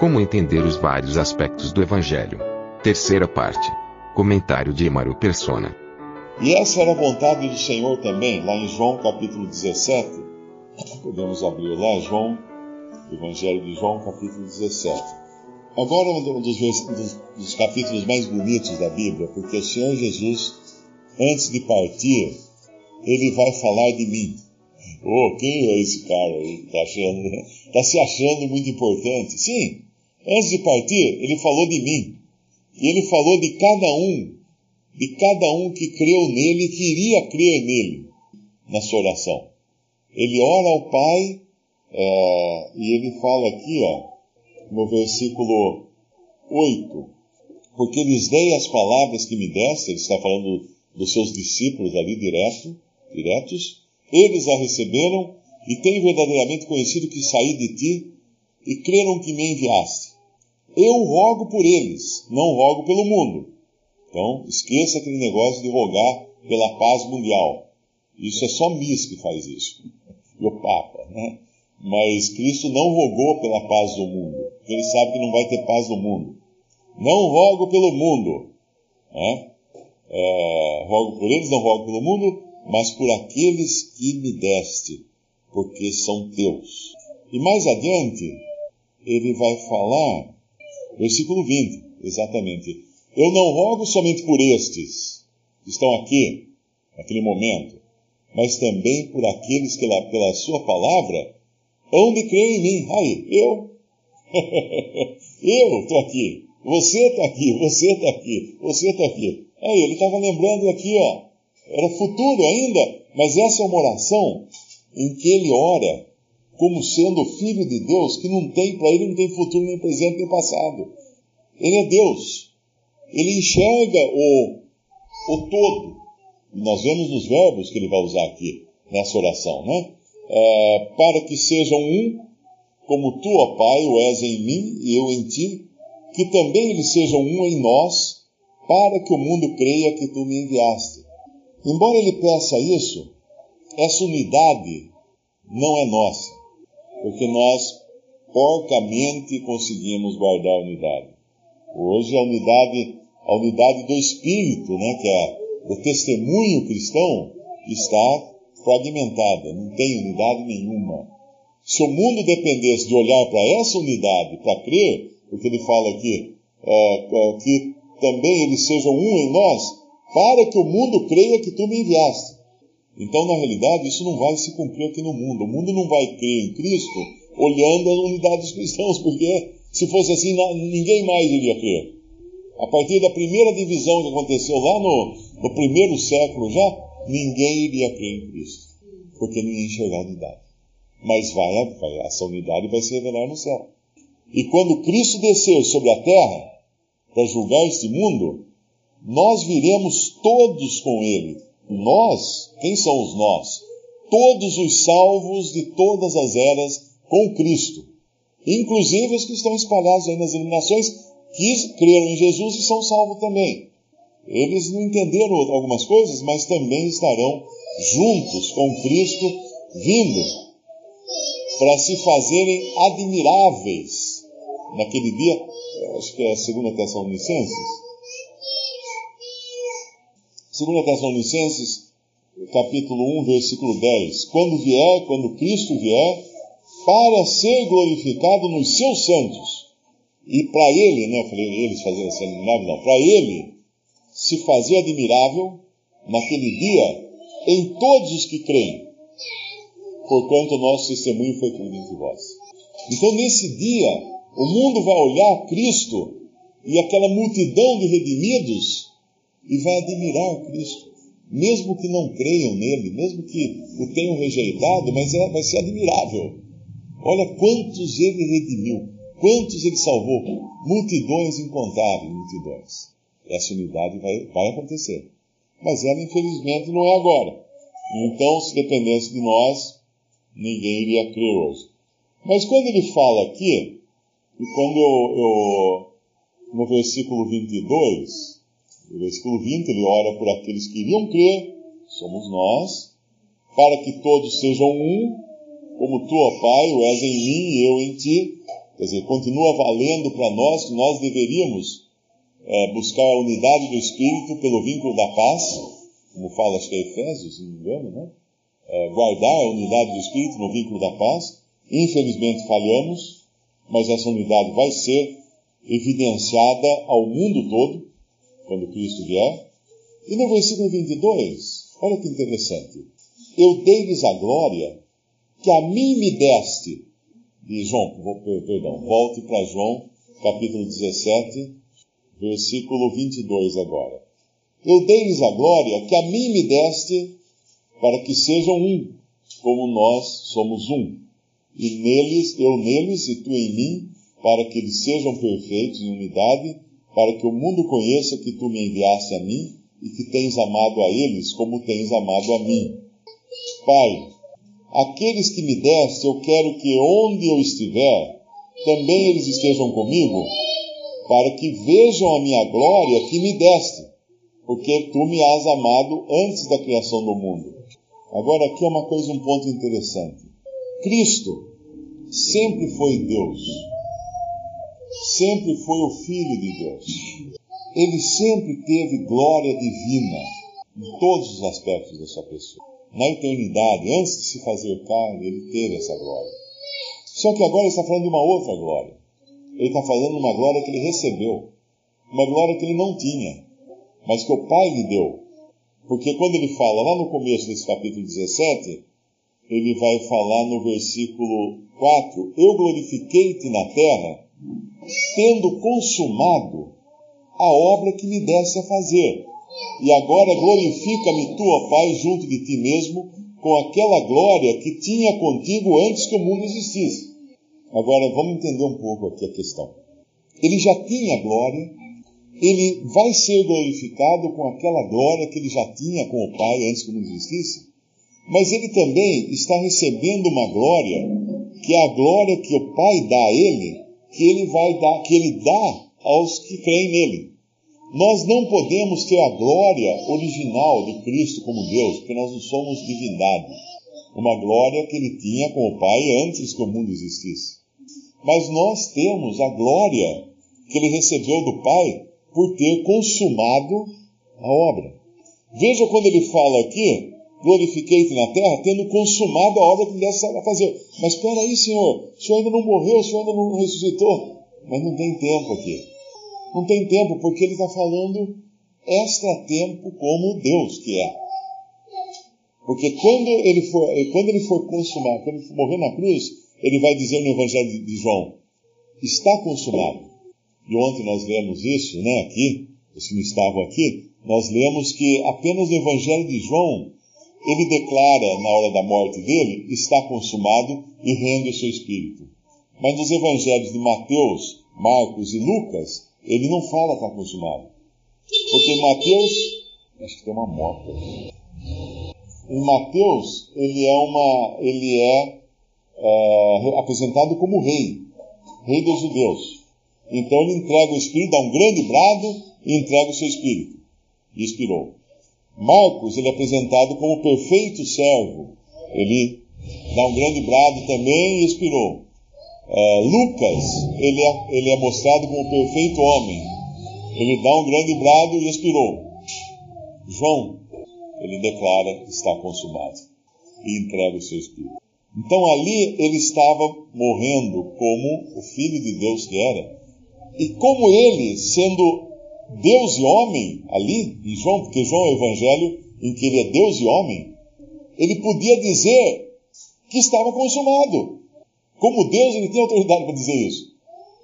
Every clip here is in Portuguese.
Como entender os vários aspectos do evangelho? Terceira parte. Comentário de Emaro Persona. E essa era a vontade do Senhor também, lá em João capítulo 17. Podemos abrir lá, João, Evangelho de João, capítulo 17. Agora um dos, dos, dos capítulos mais bonitos da Bíblia, porque o Senhor Jesus, antes de partir, ele vai falar de mim. Oh, quem é esse cara aí? Tá, achando, tá se achando muito importante. Sim, antes de partir, ele falou de mim. E ele falou de cada um, de cada um que creu nele e queria crer nele na sua oração. Ele ora ao Pai é, e ele fala aqui, ó, no versículo 8, porque lhes dei as palavras que me deste, ele está falando dos seus discípulos ali direto, diretos, eles a receberam e têm verdadeiramente conhecido que saí de ti e creram que me enviaste. Eu rogo por eles, não rogo pelo mundo. Então, esqueça aquele negócio de rogar pela paz mundial. Isso é só Miss que faz isso. E o Papa, né? Mas Cristo não rogou pela paz do mundo, porque ele sabe que não vai ter paz no mundo. Não rogo pelo mundo. Né? É, rogo por eles, não rogo pelo mundo, mas por aqueles que me deste, porque são teus. E mais adiante, ele vai falar, versículo 20, exatamente. Eu não rogo somente por estes que estão aqui, naquele momento, mas também por aqueles que, pela sua palavra, hão de crer em mim. Aí, eu. eu estou aqui. Você está aqui, você está aqui, você está aqui. Aí, ele estava lembrando aqui, ó, era futuro ainda, mas essa é uma oração em que ele ora como sendo filho de Deus, que não tem, para ele não tem futuro, nem presente, nem passado. Ele é Deus. Ele enxerga o, o todo. Nós vemos nos verbos que ele vai usar aqui nessa oração, né? É, para que sejam um, como tu, ó Pai, o és em mim e eu em ti, que também eles sejam um em nós, para que o mundo creia que tu me enviaste. Embora ele peça isso, essa unidade não é nossa, porque nós porcamente conseguimos guardar a unidade. Hoje a unidade, a unidade do Espírito, né, que é o testemunho cristão, está fragmentada, não tem unidade nenhuma. Se o mundo dependesse de olhar para essa unidade, para crer, o que ele fala aqui, é, é, que também eles sejam um em nós, para que o mundo creia que tu me enviaste. Então, na realidade, isso não vai se cumprir aqui no mundo. O mundo não vai crer em Cristo olhando a unidade dos cristãos, porque se fosse assim, ninguém mais iria crer. A partir da primeira divisão que aconteceu lá no, no primeiro século já, ninguém iria crer em Cristo, porque não ia enxergar a unidade. Mas vai, vai, essa unidade vai se revelar no céu. E quando Cristo descer sobre a terra para julgar este mundo, nós viremos todos com ele. Nós, quem são os nós? Todos os salvos de todas as eras com Cristo. Inclusive os que estão espalhados aí nas iluminações, que creram em Jesus e são salvos também. Eles não entenderam algumas coisas, mas também estarão juntos com Cristo, vindo para se fazerem admiráveis naquele dia. Acho que é a segunda Tessalonicenses. Segunda Tessalonicenses, capítulo 1, versículo 10. Quando vier, quando Cristo vier, para ser glorificado nos seus santos. E para ele, né, eu falei eles fazendo essa admirável, não, para ele se fazer admirável naquele dia em todos os que creem, porquanto o nosso testemunho foi crido entre vós. Então, nesse dia, o mundo vai olhar Cristo e aquela multidão de redimidos e vai admirar Cristo. Mesmo que não creiam nele, mesmo que o tenham rejeitado, mas é, vai ser admirável. Olha quantos ele redimiu, quantos ele salvou. Multidões incontáveis, multidões. Essa unidade vai, vai acontecer. Mas ela, infelizmente, não é agora. Então, se dependesse de nós, ninguém iria crer hoje. Mas quando ele fala aqui, e quando eu, eu no versículo 22, no versículo 20, ele ora por aqueles que iriam crer, somos nós, para que todos sejam um, como tu, ó Pai, o és em mim e eu em ti. Quer dizer, continua valendo para nós que nós deveríamos é, buscar a unidade do Espírito pelo vínculo da paz, como fala, acho que é Efésios, se não me engano, né? É, guardar a unidade do Espírito no vínculo da paz. Infelizmente falhamos, mas essa unidade vai ser evidenciada ao mundo todo, quando Cristo vier. E no versículo 22, olha que interessante. Eu dei-lhes a glória que a mim me deste. E João, perdão, volte para João, capítulo 17, versículo 22 agora. Eu dei-lhes a glória que a mim me deste, para que sejam um, como nós somos um. E neles, eu neles e tu em mim, para que eles sejam perfeitos em unidade, para que o mundo conheça que tu me enviaste a mim e que tens amado a eles como tens amado a mim. Pai, aqueles que me deste, eu quero que onde eu estiver, também eles estejam comigo, para que vejam a minha glória que me deste, porque tu me has amado antes da criação do mundo. Agora aqui é uma coisa, um ponto interessante. Cristo sempre foi Deus sempre foi o Filho de Deus. Ele sempre teve glória divina em todos os aspectos da sua pessoa. Na eternidade, antes de se fazer carne, ele teve essa glória. Só que agora ele está falando de uma outra glória. Ele está falando de uma glória que ele recebeu. Uma glória que ele não tinha, mas que o Pai lhe deu. Porque quando ele fala lá no começo desse capítulo 17, ele vai falar no versículo 4: Eu glorifiquei-te na terra tendo consumado a obra que me desse a fazer. E agora glorifica-me tu, ó Pai, junto de ti mesmo, com aquela glória que tinha contigo antes que o mundo existisse. Agora vamos entender um pouco aqui a questão. Ele já tinha glória, ele vai ser glorificado com aquela glória que ele já tinha com o Pai antes que o mundo existisse, mas ele também está recebendo uma glória que é a glória que o Pai dá a ele que ele vai dar, que ele dá aos que creem nele. Nós não podemos ter a glória original de Cristo como Deus, porque nós não somos divindade. Uma glória que ele tinha com o Pai antes que o mundo existisse. Mas nós temos a glória que ele recebeu do Pai por ter consumado a obra. Veja quando ele fala aqui, glorifiquei-te na terra, tendo consumado a obra que lhe desse a fazer. Mas espera aí, Senhor, o Senhor ainda não morreu, o Senhor ainda não ressuscitou. Mas não tem tempo aqui. Não tem tempo, porque ele está falando extra-tempo como Deus que é. Porque quando ele for, quando ele for consumado, quando ele for morrer na cruz, ele vai dizer no Evangelho de João, está consumado. E ontem nós lemos isso, né, aqui, os que não estavam aqui, nós lemos que apenas no Evangelho de João ele declara na hora da morte dele, está consumado e rende o seu espírito. Mas nos evangelhos de Mateus, Marcos e Lucas, ele não fala está consumado. Porque em Mateus, acho que tem uma moto. Em Mateus, ele é uma, ele é, é apresentado como rei, rei dos judeus. Então ele entrega o espírito, dá um grande brado e entrega o seu espírito. E expirou. Marcos, ele é apresentado como perfeito servo. Ele dá um grande brado também e expirou. Uh, Lucas, ele é, ele é mostrado como perfeito homem. Ele dá um grande brado e expirou. João, ele declara que está consumado e entrega o seu espírito. Então ali ele estava morrendo como o Filho de Deus que era. E como ele, sendo Deus e homem ali, em João, porque João é o evangelho em que ele é Deus e homem, ele podia dizer que estava consumado. Como Deus, ele tem autoridade para dizer isso.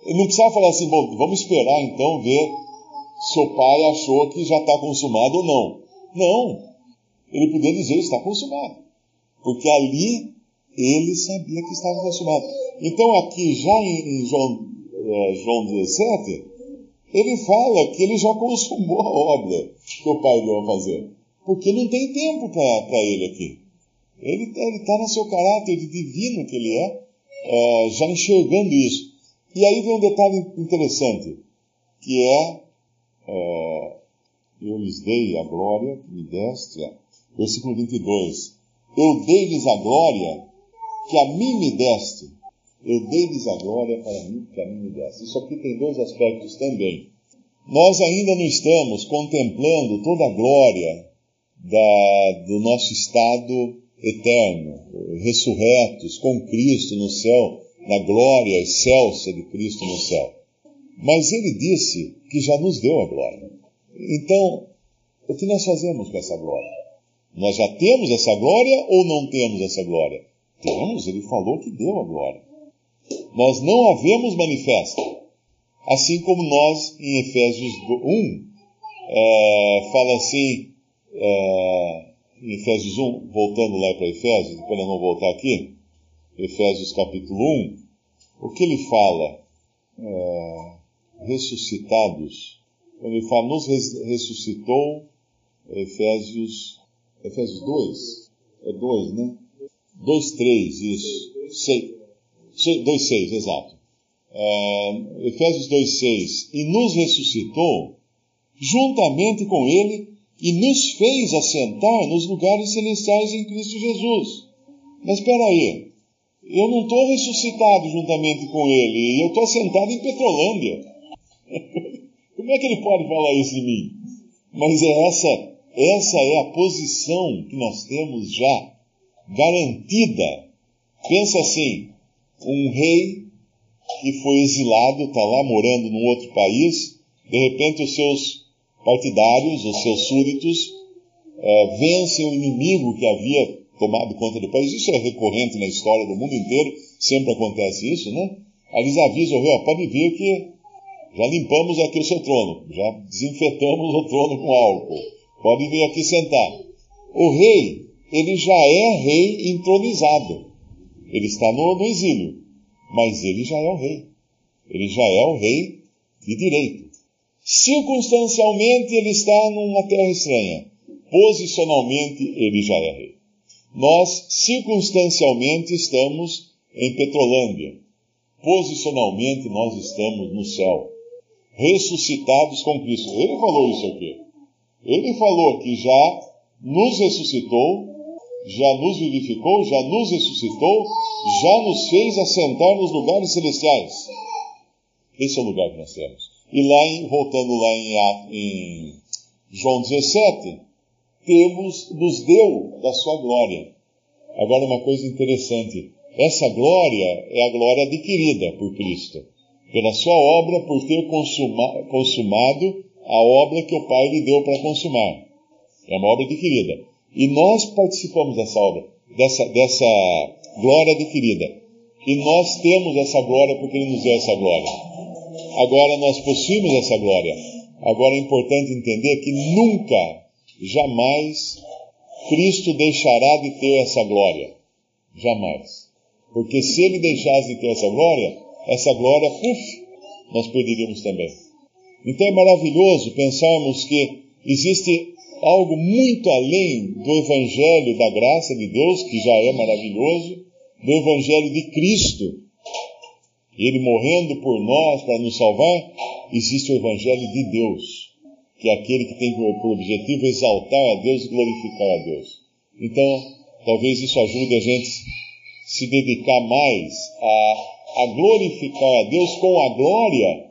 Ele não precisava falar assim, bom, vamos esperar então ver se o pai achou que já está consumado ou não. Não. Ele podia dizer está consumado. Porque ali ele sabia que estava consumado. Então, aqui, já em, João, é, João 17, ele fala que ele já consumou a obra que o Pai deu a fazer. Porque não tem tempo para ele aqui. Ele está no seu caráter de divino que ele é, é, já enxergando isso. E aí vem um detalhe interessante, que é, é eu lhes dei a glória que me deste, versículo 22, eu dei-lhes a glória que a mim me deste, eu dei-lhes a glória para mim que a mim me deste. Isso aqui tem dois aspectos também. Nós ainda não estamos contemplando toda a glória da, do nosso estado eterno, ressurretos com Cristo no céu, na glória excelsa de Cristo no céu. Mas ele disse que já nos deu a glória. Então, o que nós fazemos com essa glória? Nós já temos essa glória ou não temos essa glória? Temos, ele falou que deu a glória. Nós não a vemos manifesta. Assim como nós, em Efésios 1, é, fala assim, é, em Efésios 1, voltando lá para Efésios, nós vamos voltar aqui, Efésios capítulo 1, o que ele fala? É, ressuscitados. Quando ele fala, nos ressuscitou, Efésios, Efésios 2, é 2, né? 2, 3, isso. 6, 2, 6, exato. É, Efésios 2, 6. E nos ressuscitou juntamente com ele e nos fez assentar nos lugares celestiais em Cristo Jesus. Mas espera aí, eu não estou ressuscitado juntamente com ele, eu estou assentado em Petrolândia. Como é que ele pode falar isso de mim? Mas é essa, essa é a posição que nós temos já garantida. Pensa assim, um rei que foi exilado, está lá morando num outro país, de repente os seus partidários, os seus súditos, é, vencem o inimigo que havia tomado conta do país. Isso é recorrente na história do mundo inteiro, sempre acontece isso, né? Aí eles avisam o rei, ó, pode vir que já limpamos aqui o seu trono, já desinfetamos o trono com álcool, pode vir aqui sentar. O rei, ele já é rei entronizado, ele está no, no exílio, mas ele já é o rei, ele já é o rei de direito. Circunstancialmente ele está numa terra estranha. Posicionalmente ele já é rei. Nós, circunstancialmente, estamos em Petrolândia. Posicionalmente nós estamos no céu. Ressuscitados com Cristo. Ele falou isso aqui. Ele falou que já nos ressuscitou, já nos vivificou, já nos ressuscitou, já nos fez assentar nos lugares celestiais. Esse é o lugar que nós temos. E lá, em, voltando lá em, em João 17, temos, nos deu da sua glória. Agora, uma coisa interessante: essa glória é a glória adquirida por Cristo, pela sua obra, por ter consuma, consumado a obra que o Pai lhe deu para consumar. É uma obra adquirida. E nós participamos dessa obra, dessa, dessa glória adquirida. E nós temos essa glória porque Ele nos deu essa glória. Agora nós possuímos essa glória. Agora é importante entender que nunca, jamais, Cristo deixará de ter essa glória. Jamais. Porque se ele deixasse de ter essa glória, essa glória, puf, nós perderíamos também. Então é maravilhoso pensarmos que existe algo muito além do Evangelho da graça de Deus, que já é maravilhoso, do Evangelho de Cristo, ele morrendo por nós para nos salvar, existe o Evangelho de Deus, que é aquele que tem por objetivo exaltar a Deus e glorificar a Deus. Então, talvez isso ajude a gente se dedicar mais a, a glorificar a Deus com a glória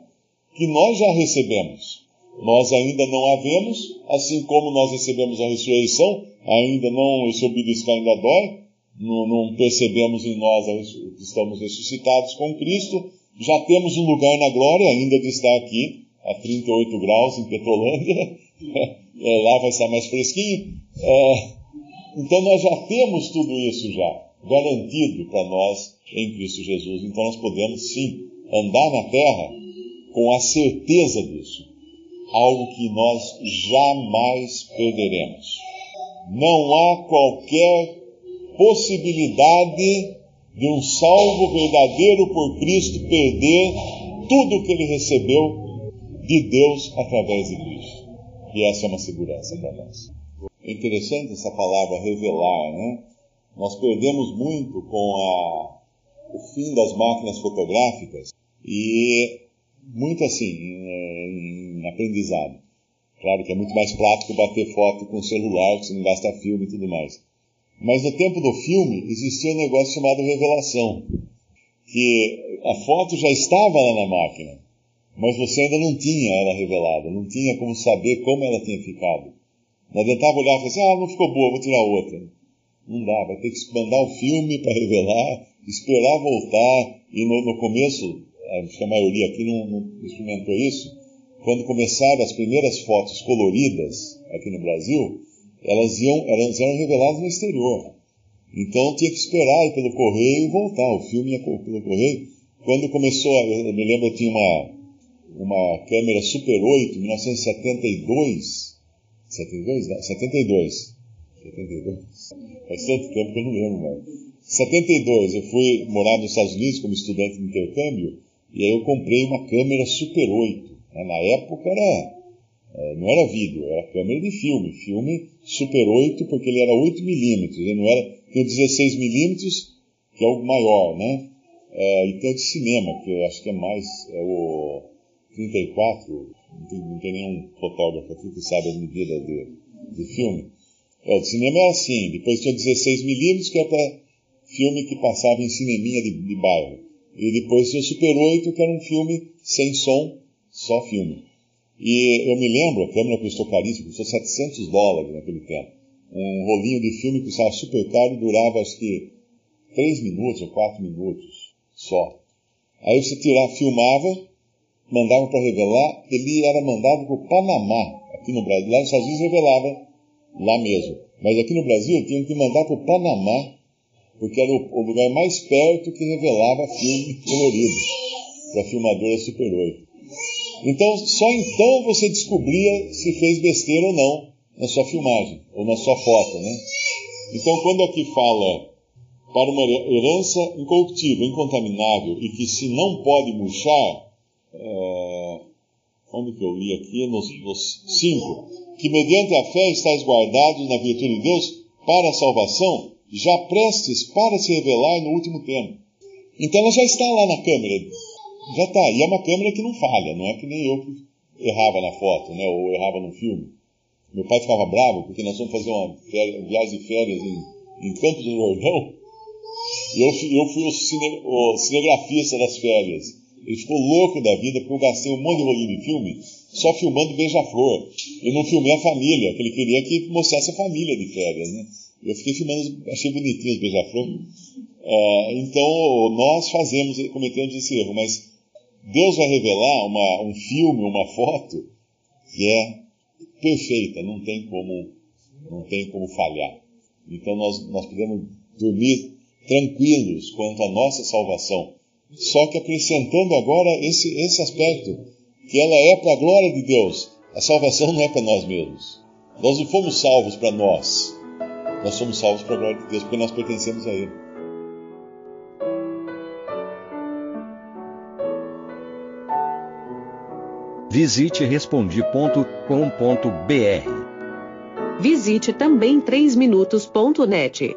que nós já recebemos. Nós ainda não a vemos, assim como nós recebemos a ressurreição, ainda não, esse obelisco ainda dói, não, não percebemos em nós que estamos ressuscitados com Cristo, já temos um lugar na glória, ainda de estar aqui, a 38 graus em Petrolândia, é, lá vai estar mais fresquinho. É, então nós já temos tudo isso já garantido para nós em Cristo Jesus. Então nós podemos sim andar na terra com a certeza disso. Algo que nós jamais perderemos. Não há qualquer possibilidade de um salvo verdadeiro por Cristo perder tudo que ele recebeu de Deus através de Cristo. E essa é uma segurança para nós. É interessante essa palavra revelar, né? Nós perdemos muito com a, o fim das máquinas fotográficas e muito assim em, em aprendizado. Claro que é muito mais prático bater foto com celular, que você não gasta filme e tudo mais. Mas no tempo do filme existia um negócio chamado revelação, que a foto já estava lá na máquina, mas você ainda não tinha ela revelada, não tinha como saber como ela tinha ficado. Não adiantava olhar e falar assim, ah, não ficou boa, vou tirar outra. Não dá, vai ter que mandar o filme para revelar, esperar voltar, e no, no começo, acho que a maioria aqui não, não experimentou isso, quando começaram as primeiras fotos coloridas aqui no Brasil, elas iam, elas eram reveladas no exterior. Então tinha que esperar ir pelo correio e voltar. O filme ia pelo correio. Quando começou, eu me lembro, eu tinha uma, uma câmera Super 8, 1972. 72? Não, 72. 72. Faz tanto tempo que eu não lembro mais. 72, eu fui morar nos Estados Unidos como estudante de intercâmbio, e aí eu comprei uma câmera Super 8. Na época era é, não era vídeo, era câmera de filme. Filme Super 8, porque ele era 8 milímetros, ele não era. Tem o 16 milímetros, que é o maior, né? É, e tem o de cinema, que eu acho que é mais. É o 34, não tem, não tem nenhum fotógrafo aqui que sabe as medidas de, de filme. É, o de cinema é assim, depois tinha 16 milímetros, que é para filme que passava em cineminha de, de bairro. E depois o Super 8, que era um filme sem som, só filme. E eu me lembro, a câmera custou caríssimo, custou 700 dólares naquele tempo. Um rolinho de filme que custava super caro e durava acho que 3 minutos ou 4 minutos só. Aí você tirava, filmava, mandava para revelar, ele era mandado para o Panamá, aqui no Brasil. Lá nos Estados Unidos revelava lá mesmo. Mas aqui no Brasil tinha que mandar para o Panamá, porque era o, lugar mais perto que revelava filme colorido, para a filmadora Super 8. Então, só então você descobria se fez besteira ou não na sua filmagem, ou na sua foto, né? Então, quando aqui fala para uma herança incorruptível, incontaminável, e que se não pode murchar, é, onde que eu li aqui? Nos, nos cinco. Que mediante a fé estáis guardados na virtude de Deus para a salvação, já prestes para se revelar no último tempo. Então ela já está lá na câmera já está. E é uma câmera que não falha, não é que nem eu errava na foto, né? Ou errava no filme. Meu pai ficava bravo porque nós fomos fazer uma viagem de férias em, em Campos do Jordão. E eu, eu fui o, cine, o cinegrafista das férias. Ele ficou louco da vida porque eu gastei um monte de rolinho de filme só filmando Beija-Flor. Eu não filmei a família, porque ele queria que mostrasse a família de férias, né? Eu fiquei filmando, achei bonitinho os Beija-Flor. Uh, então, nós fazemos, cometemos esse erro, mas Deus vai revelar uma, um filme, uma foto que é perfeita, não tem como, não tem como falhar. Então nós, nós podemos dormir tranquilos quanto à nossa salvação. Só que acrescentando agora esse, esse aspecto, que ela é para a glória de Deus. A salvação não é para nós mesmos. Nós não fomos salvos para nós. Nós somos salvos para a glória de Deus, porque nós pertencemos a Ele. Visite respondi.com.br. Visite também 3minutos.net.